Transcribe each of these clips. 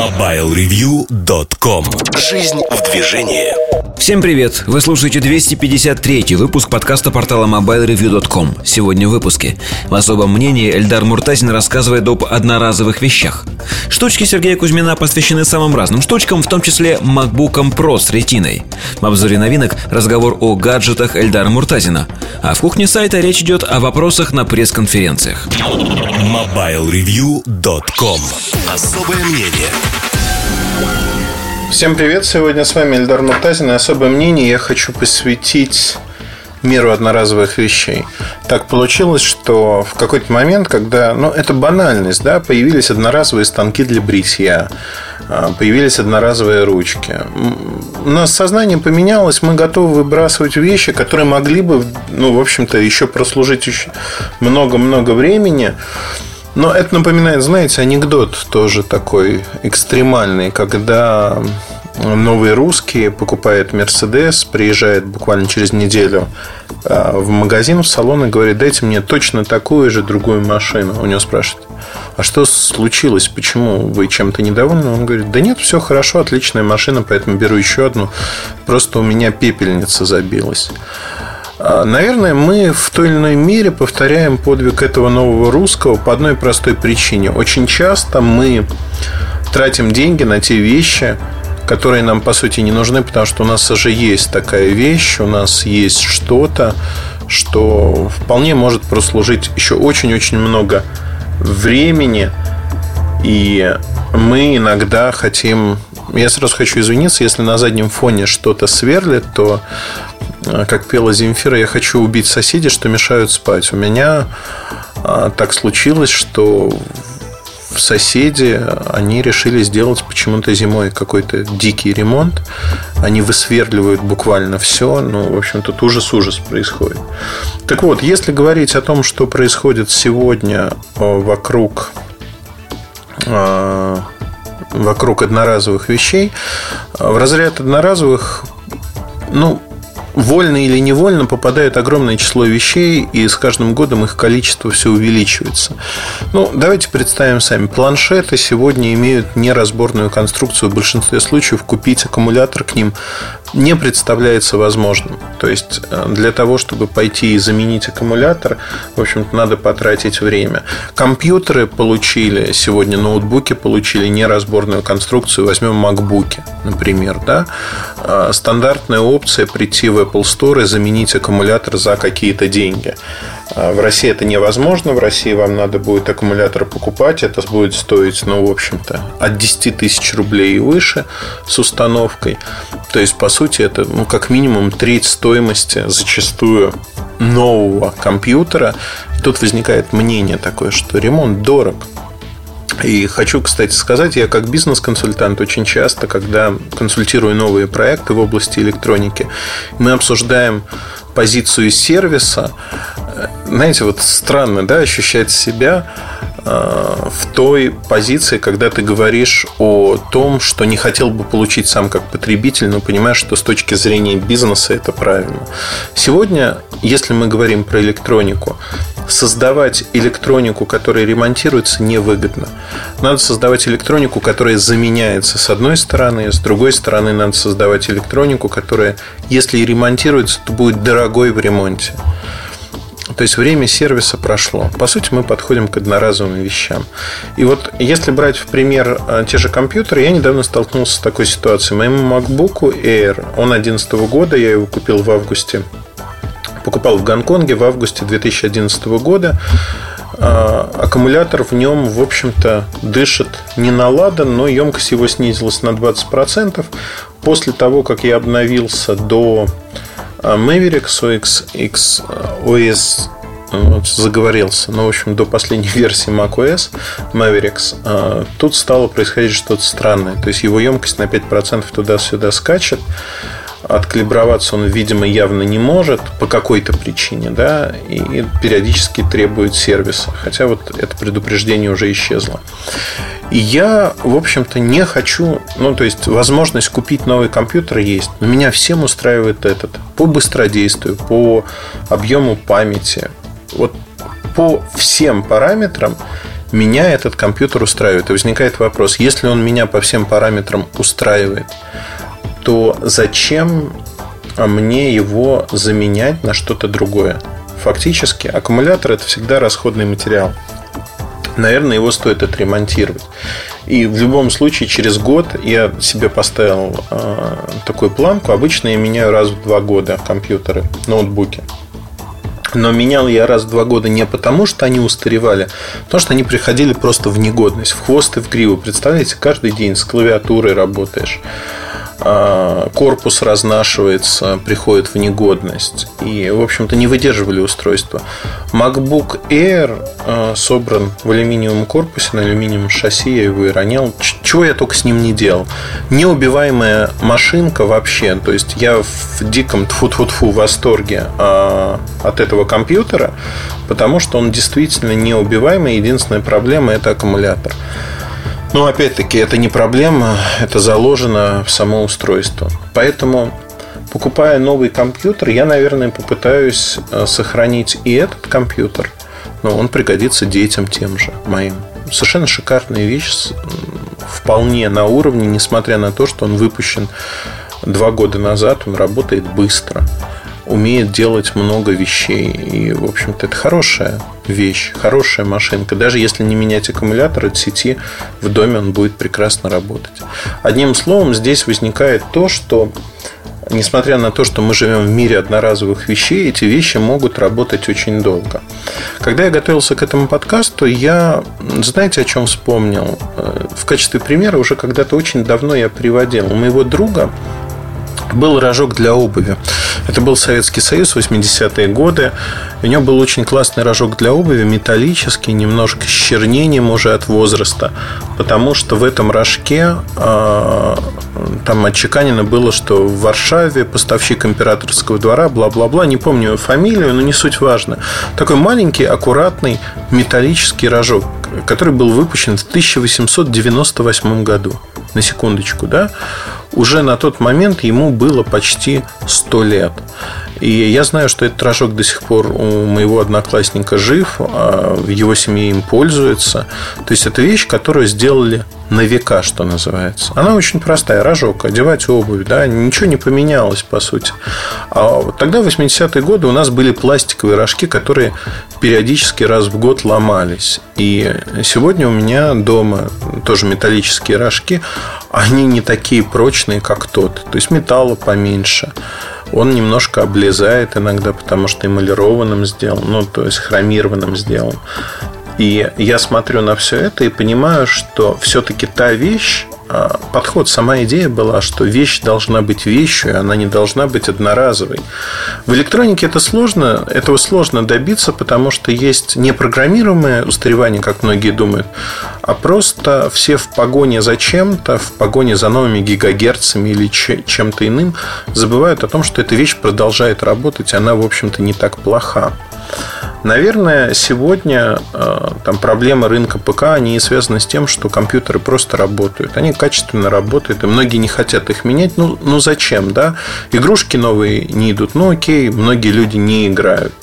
MobileReview.com Жизнь в движении. Всем привет! Вы слушаете 253 выпуск подкаста портала MobileReview.com Сегодня в выпуске. В особом мнении Эльдар Муртазин рассказывает об одноразовых вещах. Штучки Сергея Кузьмина посвящены самым разным штучкам, в том числе MacBook Pro с ретиной. В обзоре новинок разговор о гаджетах Эльдара Муртазина. А в кухне сайта речь идет о вопросах на пресс-конференциях. MobileReview.com Особое мнение Всем привет! Сегодня с вами Эльдар Муртазин и особое мнение я хочу посвятить миру одноразовых вещей. Так получилось, что в какой-то момент, когда, ну, это банальность, да, появились одноразовые станки для бритья, а, появились одноразовые ручки. У нас сознание поменялось, мы готовы выбрасывать вещи, которые могли бы, ну, в общем-то, еще прослужить много-много времени. Но это напоминает, знаете, анекдот тоже такой экстремальный, когда новый русский покупает Мерседес, приезжает буквально через неделю а, в магазин, в салон и говорит, дайте мне точно такую же другую машину. У него спрашивают, а что случилось, почему вы чем-то недовольны? Он говорит, да нет, все хорошо, отличная машина, поэтому беру еще одну, просто у меня пепельница забилась. А, наверное, мы в той или иной мере повторяем подвиг этого нового русского по одной простой причине. Очень часто мы тратим деньги на те вещи, которые нам, по сути, не нужны, потому что у нас уже есть такая вещь, у нас есть что-то, что вполне может прослужить еще очень-очень много времени, и мы иногда хотим... Я сразу хочу извиниться, если на заднем фоне что-то сверлит, то, как пела Земфира, я хочу убить соседей, что мешают спать. У меня а, так случилось, что соседи, они решили сделать почему-то зимой какой-то дикий ремонт. Они высверливают буквально все. Ну, в общем, тут ужас-ужас происходит. Так вот, если говорить о том, что происходит сегодня э, вокруг вокруг одноразовых вещей. В разряд одноразовых, ну, вольно или невольно попадает огромное число вещей, и с каждым годом их количество все увеличивается. Ну, давайте представим сами. Планшеты сегодня имеют неразборную конструкцию. В большинстве случаев купить аккумулятор к ним не представляется возможным. То есть, э, для того, чтобы пойти и заменить аккумулятор, в общем-то, надо потратить время. Компьютеры получили, сегодня ноутбуки получили неразборную конструкцию. Возьмем MacBook, например. Да? А, стандартная опция прийти в Apple Store и заменить аккумулятор за какие-то деньги. А, в России это невозможно. В России вам надо будет аккумулятор покупать. Это будет стоить, ну, в общем-то, от 10 тысяч рублей и выше с установкой. То есть, по сути, это, ну, как минимум треть стоимости зачастую нового компьютера. Тут возникает мнение такое, что ремонт дорог. И хочу, кстати, сказать, я как бизнес-консультант очень часто, когда консультирую новые проекты в области электроники, мы обсуждаем позицию сервиса. Знаете, вот странно, да, ощущать себя э, в той позиции, когда ты говоришь о том, что не хотел бы получить сам как потребитель, но понимаешь, что с точки зрения бизнеса это правильно. Сегодня, если мы говорим про электронику, создавать электронику, которая ремонтируется, невыгодно. Надо создавать электронику, которая заменяется с одной стороны, с другой стороны надо создавать электронику, которая, если и ремонтируется, то будет дорогой в ремонте. То есть время сервиса прошло. По сути, мы подходим к одноразовым вещам. И вот если брать в пример э, те же компьютеры, я недавно столкнулся с такой ситуацией. Моему MacBook Air, он 2011 года, я его купил в августе покупал в Гонконге в августе 2011 года. А, аккумулятор в нем, в общем-то, дышит не на но емкость его снизилась на 20%. После того, как я обновился до а, Mavericks OS, X, OS вот, заговорился, ну, в общем, до последней версии macOS Mavericks, а, тут стало происходить что-то странное. То есть его емкость на 5% туда-сюда скачет откалиброваться он, видимо, явно не может по какой-то причине, да, и периодически требует сервиса. Хотя вот это предупреждение уже исчезло. Я, в общем-то, не хочу, ну, то есть, возможность купить новый компьютер есть, но меня всем устраивает этот. По быстродействию, по объему памяти, вот по всем параметрам меня этот компьютер устраивает. И возникает вопрос, если он меня по всем параметрам устраивает, то зачем мне его заменять на что-то другое? Фактически, аккумулятор это всегда расходный материал. Наверное, его стоит отремонтировать. И в любом случае, через год я себе поставил э, такую планку. Обычно я меняю раз в два года компьютеры, ноутбуки. Но менял я раз в два года не потому, что они устаревали, а потому что они приходили просто в негодность, в хвост и в гриву. Представляете, каждый день с клавиатурой работаешь. А, корпус разнашивается, приходит в негодность. И, в общем-то, не выдерживали устройство. MacBook Air а, собран в алюминиевом корпусе, на алюминиевом шасси, я его и ронял. Чего я только с ним не делал. Неубиваемая машинка вообще. То есть, я в диком тфу-тфу-тфу восторге а, от этого компьютера, потому что он действительно неубиваемый. Единственная проблема – это аккумулятор. Но опять-таки это не проблема, это заложено в само устройство. Поэтому, покупая новый компьютер, я, наверное, попытаюсь э, сохранить и этот компьютер, но он пригодится детям тем же моим. Совершенно шикарная вещь, вполне на уровне, несмотря на то, что он выпущен два года назад, он работает быстро умеет делать много вещей. И, в общем-то, это хорошая вещь, хорошая машинка. Даже если не менять аккумулятор от сети, в доме он будет прекрасно работать. Одним словом, здесь возникает то, что несмотря на то, что мы живем в мире одноразовых вещей, эти вещи могут работать очень долго. Когда я готовился к этому подкасту, я, знаете, о чем вспомнил? Э, в качестве примера уже когда-то очень давно я приводил. У моего друга был рожок для обуви. Это был Советский Союз, 80-е годы. У него был очень классный рожок для обуви, металлический, немножко с чернением уже от возраста. Потому что в этом рожке э, там отчеканено было, что в Варшаве поставщик императорского двора, бла-бла-бла, не помню фамилию, но не суть важно. Такой маленький, аккуратный металлический рожок, который был выпущен в 1898 году. На секундочку, да? уже на тот момент ему было почти 100 лет. И я знаю, что этот рожок до сих пор у моего одноклассника жив, а в его семье им пользуется. То есть это вещь, которую сделали на века, что называется. Она очень простая, рожок, одевать обувь, да, ничего не поменялось, по сути. А тогда, в 80-е годы, у нас были пластиковые рожки, которые периодически раз в год ломались. И сегодня у меня дома тоже металлические рожки, они не такие прочные, как тот. То есть металла поменьше. Он немножко облезает иногда, потому что эмалированным сделан, ну, то есть хромированным сделан. И я смотрю на все это и понимаю, что все-таки та вещь, а, подход, сама идея была, что вещь должна быть вещью, она не должна быть одноразовой. В электронике это сложно, этого сложно добиться, потому что есть не программируемое устаревание, как многие думают, а просто все в погоне за чем-то, в погоне за новыми гигагерцами или чем-то иным, забывают о том, что эта вещь продолжает работать, она, в общем-то, не так плоха. Наверное, сегодня э, там проблемы рынка ПК, они связаны с тем, что компьютеры просто работают. Они качественно работают, и многие не хотят их менять. Ну, ну зачем, да? Игрушки новые не идут. Ну, окей, многие люди не играют.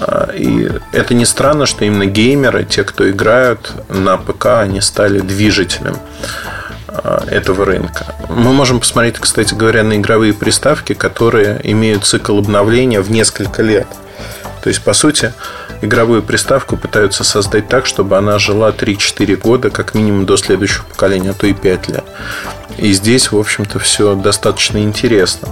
Э, и это не странно, что именно геймеры, те, кто играют на ПК, они стали движителем э, этого рынка. Мы можем посмотреть, кстати говоря, на игровые приставки, которые имеют цикл обновления в несколько лет. То есть, по сути, игровую приставку пытаются создать так, чтобы она жила 3-4 года, как минимум до следующего поколения, а то и 5 лет. И здесь, в общем-то, все достаточно интересно.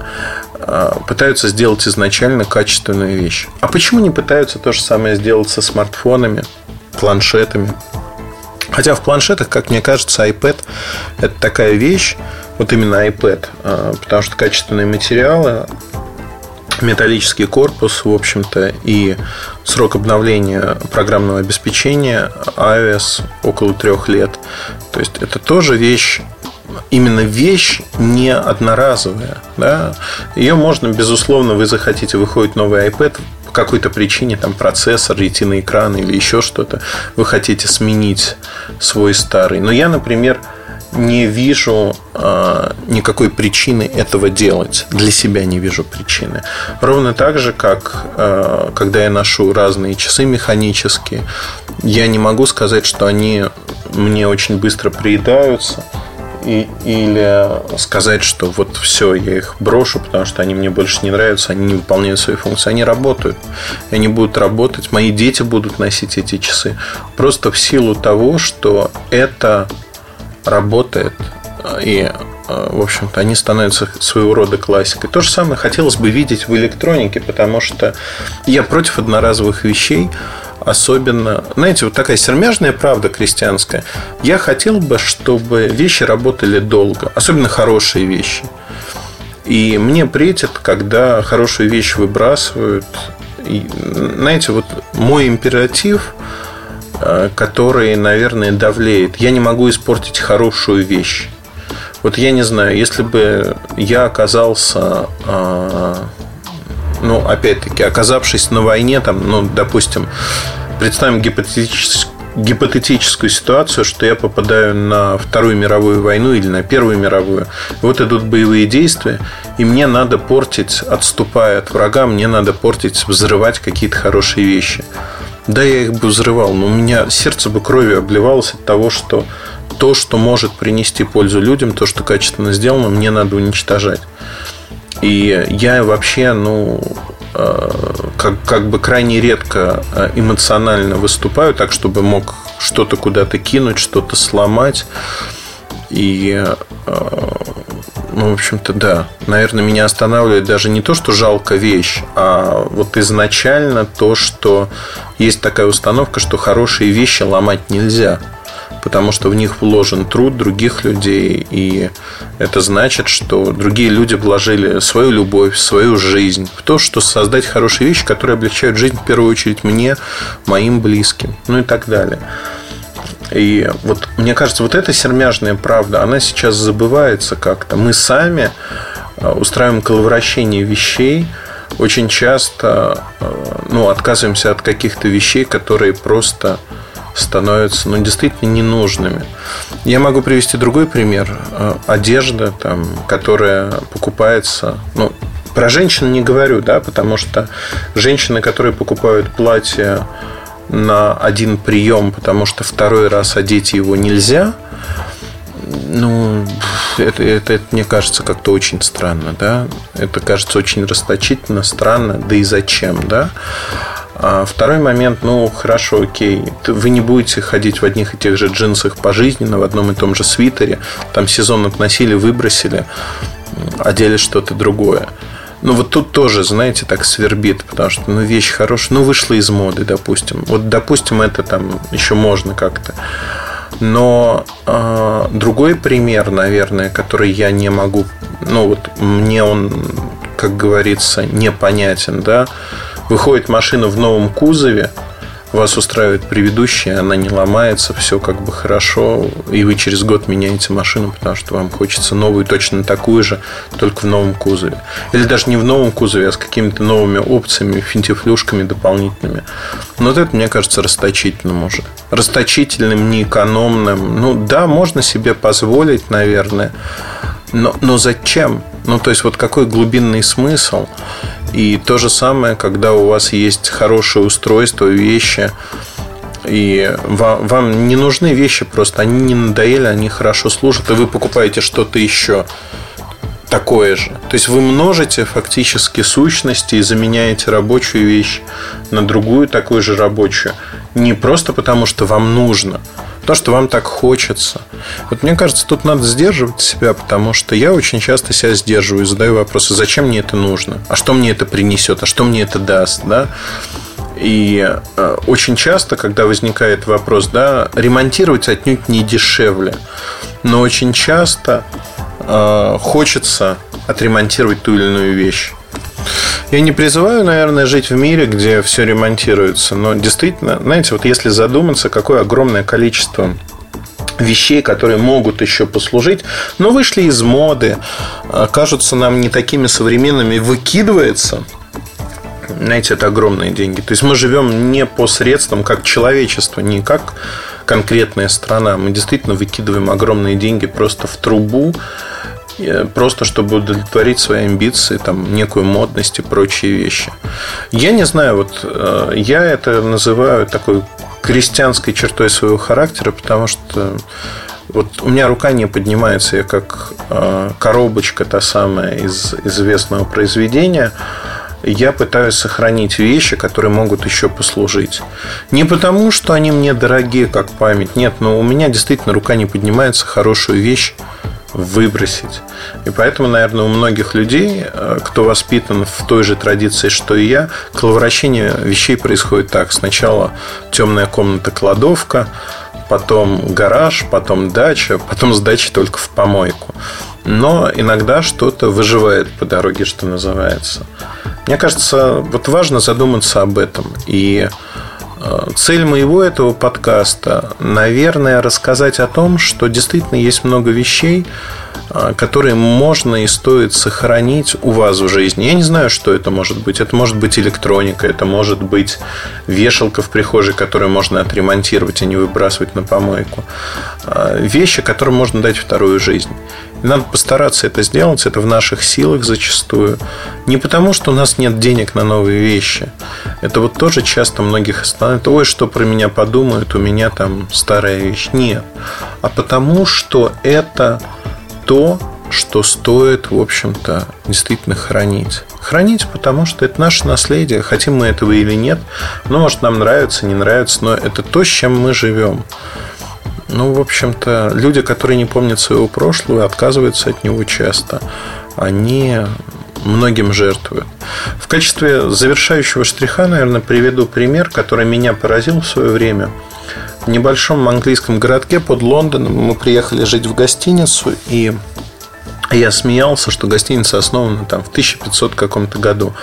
А, пытаются сделать изначально качественную вещь. А почему не пытаются то же самое сделать со смартфонами, планшетами? Хотя в планшетах, как мне кажется, iPad это такая вещь, вот именно iPad, а, потому что качественные материалы, металлический корпус, в общем-то, и срок обновления программного обеспечения iOS около трех лет. То есть это тоже вещь именно вещь не одноразовая. Да? Ее можно, безусловно, вы захотите, выходит новый iPad, по какой-то причине, там процессор, ретина экран или еще что-то, вы хотите сменить свой старый. Но я, например, не вижу э, никакой причины этого делать. Для себя не вижу причины. Ровно так же, как э, когда я ношу разные часы механические, я не могу сказать, что они мне очень быстро приедаются. И, или сказать, что вот все, я их брошу, потому что они мне больше не нравятся, они не выполняют свои функции. Они работают. Они будут работать. Мои дети будут носить эти часы. Просто в силу того, что это работает. И, в общем-то, они становятся своего рода классикой. То же самое хотелось бы видеть в электронике, потому что я против одноразовых вещей, особенно, знаете, вот такая сермяжная правда крестьянская. Я хотел бы, чтобы вещи работали долго, особенно хорошие вещи. И мне претит, когда хорошую вещь выбрасывают. И, знаете, вот мой императив – Э, который, наверное, давлеет. Я не могу испортить хорошую вещь. Вот я не знаю, если бы я оказался, э, ну, опять-таки, оказавшись на войне, там, ну, допустим, представим гипотетическую гипотетическую ситуацию, что я попадаю на Вторую мировую войну или на Первую мировую. Вот идут боевые действия, и мне надо портить, отступая от врага, мне надо портить, взрывать какие-то хорошие вещи. Да, я их бы взрывал, но у меня сердце бы кровью обливалось от того, что то, что может принести пользу людям, то, что качественно сделано, мне надо уничтожать. И я вообще, ну, э, как, как бы крайне редко э, эмоционально выступаю, так, чтобы мог что-то куда-то кинуть, что-то сломать. И э, ну, в общем-то, да. Наверное, меня останавливает даже не то, что жалко вещь, а вот изначально то, что есть такая установка, что хорошие вещи ломать нельзя потому что в них вложен труд других людей, и это значит, что другие люди вложили свою любовь, свою жизнь в то, что создать хорошие вещи, которые облегчают жизнь в первую очередь мне, моим близким, ну и так далее. И вот мне кажется, вот эта сермяжная правда, она сейчас забывается как-то. Мы сами э, устраиваем коловращение вещей, очень часто э, ну, отказываемся от каких-то вещей, которые просто становятся ну, действительно ненужными. Я могу привести другой пример. Э, одежда, там, которая покупается, ну, про женщин не говорю, да, потому что женщины, которые покупают платья на один прием, потому что второй раз одеть его нельзя, ну, это, это, это мне кажется как-то очень странно, да. Это кажется очень расточительно, странно, да и зачем, да. А второй момент, ну, хорошо, окей, вы не будете ходить в одних и тех же джинсах пожизненно, в одном и том же свитере, там сезон относили, выбросили, одели что-то другое. Ну, вот тут тоже, знаете, так свербит, потому что, ну, вещь хорошая, ну, вышла из моды, допустим. Вот, допустим, это там еще можно как-то. Но э, другой пример, наверное, который я не могу, ну, вот мне он, как говорится, непонятен, да, выходит машина в новом кузове, вас устраивает предыдущая, она не ломается, все как бы хорошо, и вы через год меняете машину, потому что вам хочется новую, точно такую же, только в новом кузове. Или даже не в новом кузове, а с какими-то новыми опциями, финтифлюшками дополнительными. Но вот это, мне кажется, расточительным уже. Расточительным, неэкономным. Ну да, можно себе позволить, наверное, но, но зачем? Ну, то есть, вот какой глубинный смысл? И то же самое, когда у вас есть хорошее устройство, вещи, и вам, вам не нужны вещи просто, они не надоели, они хорошо служат, и вы покупаете что-то еще такое же. То есть вы множите фактически сущности и заменяете рабочую вещь на другую такую же рабочую. Не просто потому, что вам нужно, то, что вам так хочется. Вот мне кажется, тут надо сдерживать себя, потому что я очень часто себя сдерживаю и задаю вопросы, зачем мне это нужно, а что мне это принесет, а что мне это даст, да? И э, очень часто, когда возникает вопрос, да, ремонтировать отнюдь не дешевле, но очень часто э, хочется отремонтировать ту или иную вещь. Я не призываю, наверное, жить в мире, где все ремонтируется, но действительно, знаете, вот если задуматься, какое огромное количество вещей, которые могут еще послужить, но вышли из моды, а, кажутся нам не такими современными, выкидывается, знаете, это огромные деньги. То есть мы живем не по средствам, как человечество, не как конкретная страна. Мы действительно выкидываем огромные деньги просто в трубу, просто чтобы удовлетворить свои амбиции, там, некую модность и прочие вещи. Я не знаю, вот э, я это называю такой крестьянской чертой своего характера, потому что вот у меня рука не поднимается, я как э, коробочка та самая из известного произведения я пытаюсь сохранить вещи, которые могут еще послужить. Не потому, что они мне дорогие, как память. Нет, но у меня действительно рука не поднимается хорошую вещь выбросить. И поэтому, наверное, у многих людей, э, кто воспитан в той же традиции, что и я, коловращение вещей происходит так. Сначала темная комната кладовка, потом гараж, потом дача, потом с дачи только в помойку. Но иногда что-то выживает по дороге, что называется. Мне кажется, вот важно задуматься об этом. И цель моего этого подкаста, наверное, рассказать о том, что действительно есть много вещей, э, которые можно и стоит сохранить у вас в жизни. Я не знаю, что это может быть. Это может быть электроника, это может быть вешалка в прихожей, которую можно отремонтировать, а не выбрасывать на помойку. Э, вещи, которым можно дать вторую жизнь. Надо постараться это сделать, это в наших силах зачастую. Не потому, что у нас нет денег на новые вещи. Это вот тоже часто многих останавливает. Ой, что про меня подумают, у меня там старая вещь. Нет. А потому, что это то, что стоит, в общем-то, действительно хранить. Хранить, потому что это наше наследие, хотим мы этого или нет. Ну, может, нам нравится, не нравится, но это то, с чем мы живем. Ну, в общем-то, люди, которые не помнят своего прошлого, отказываются от него часто. Они многим жертвуют. В качестве завершающего штриха, наверное, приведу пример, который меня поразил в свое время. В небольшом английском городке под Лондоном мы приехали жить в гостиницу, и я смеялся, что гостиница основана там в 1500 каком-то году.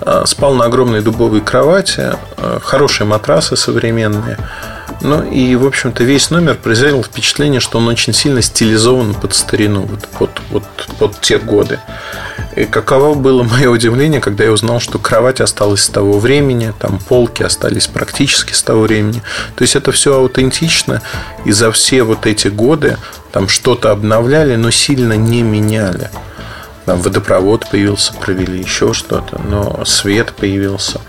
А, спал на огромной дубовой кровати, а, хорошие матрасы современные – ну и, в общем-то, весь номер произвел впечатление, что он очень сильно стилизован под старину, вот, под, вот, под те годы. И каково было мое удивление, когда я узнал, что кровать осталась с того времени, там полки остались практически с того времени. То есть это все аутентично, и за все вот эти годы там что-то обновляли, но сильно не меняли. Там водопровод появился, провели еще что-то, но свет появился,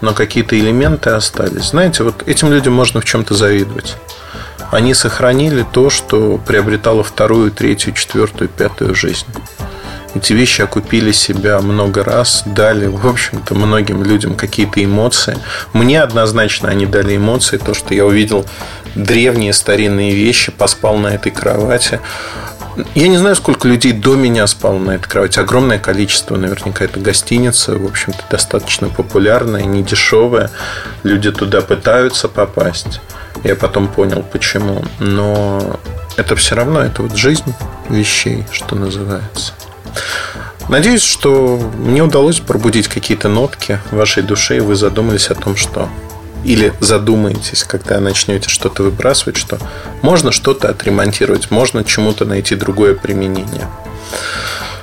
но какие-то элементы остались. Знаете, вот этим людям можно в чем-то завидовать. Они сохранили то, что приобретало вторую, третью, четвертую, пятую жизнь. Эти вещи окупили себя много раз, дали, в общем-то, многим людям какие-то эмоции. Мне однозначно они дали эмоции, то, что я увидел древние старинные вещи, поспал на этой кровати, я не знаю, сколько людей до меня спало на этой кровати. Огромное количество. Наверняка это гостиница. В общем-то, достаточно популярная, не дешевая. Люди туда пытаются попасть. Я потом понял, почему. Но это все равно, это вот жизнь вещей, что называется. Надеюсь, что мне удалось пробудить какие-то нотки в вашей душе, и вы задумались о том, что или задумаетесь, когда начнете что-то выбрасывать, что можно что-то отремонтировать, можно чему-то найти другое применение.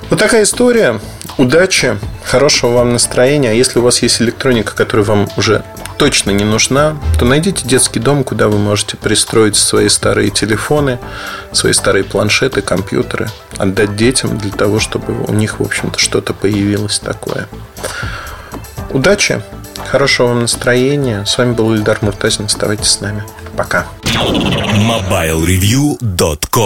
Вот такая история. Удачи, хорошего вам настроения. А если у вас есть электроника, которая вам уже точно не нужна, то найдите детский дом, куда вы можете пристроить свои старые телефоны, свои старые планшеты, компьютеры, отдать детям для того, чтобы у них, в общем-то, что-то появилось такое. Удачи! Хорошего вам настроения. С вами был Ильдар Муртазин. Оставайтесь с нами. Пока. MobileReview.com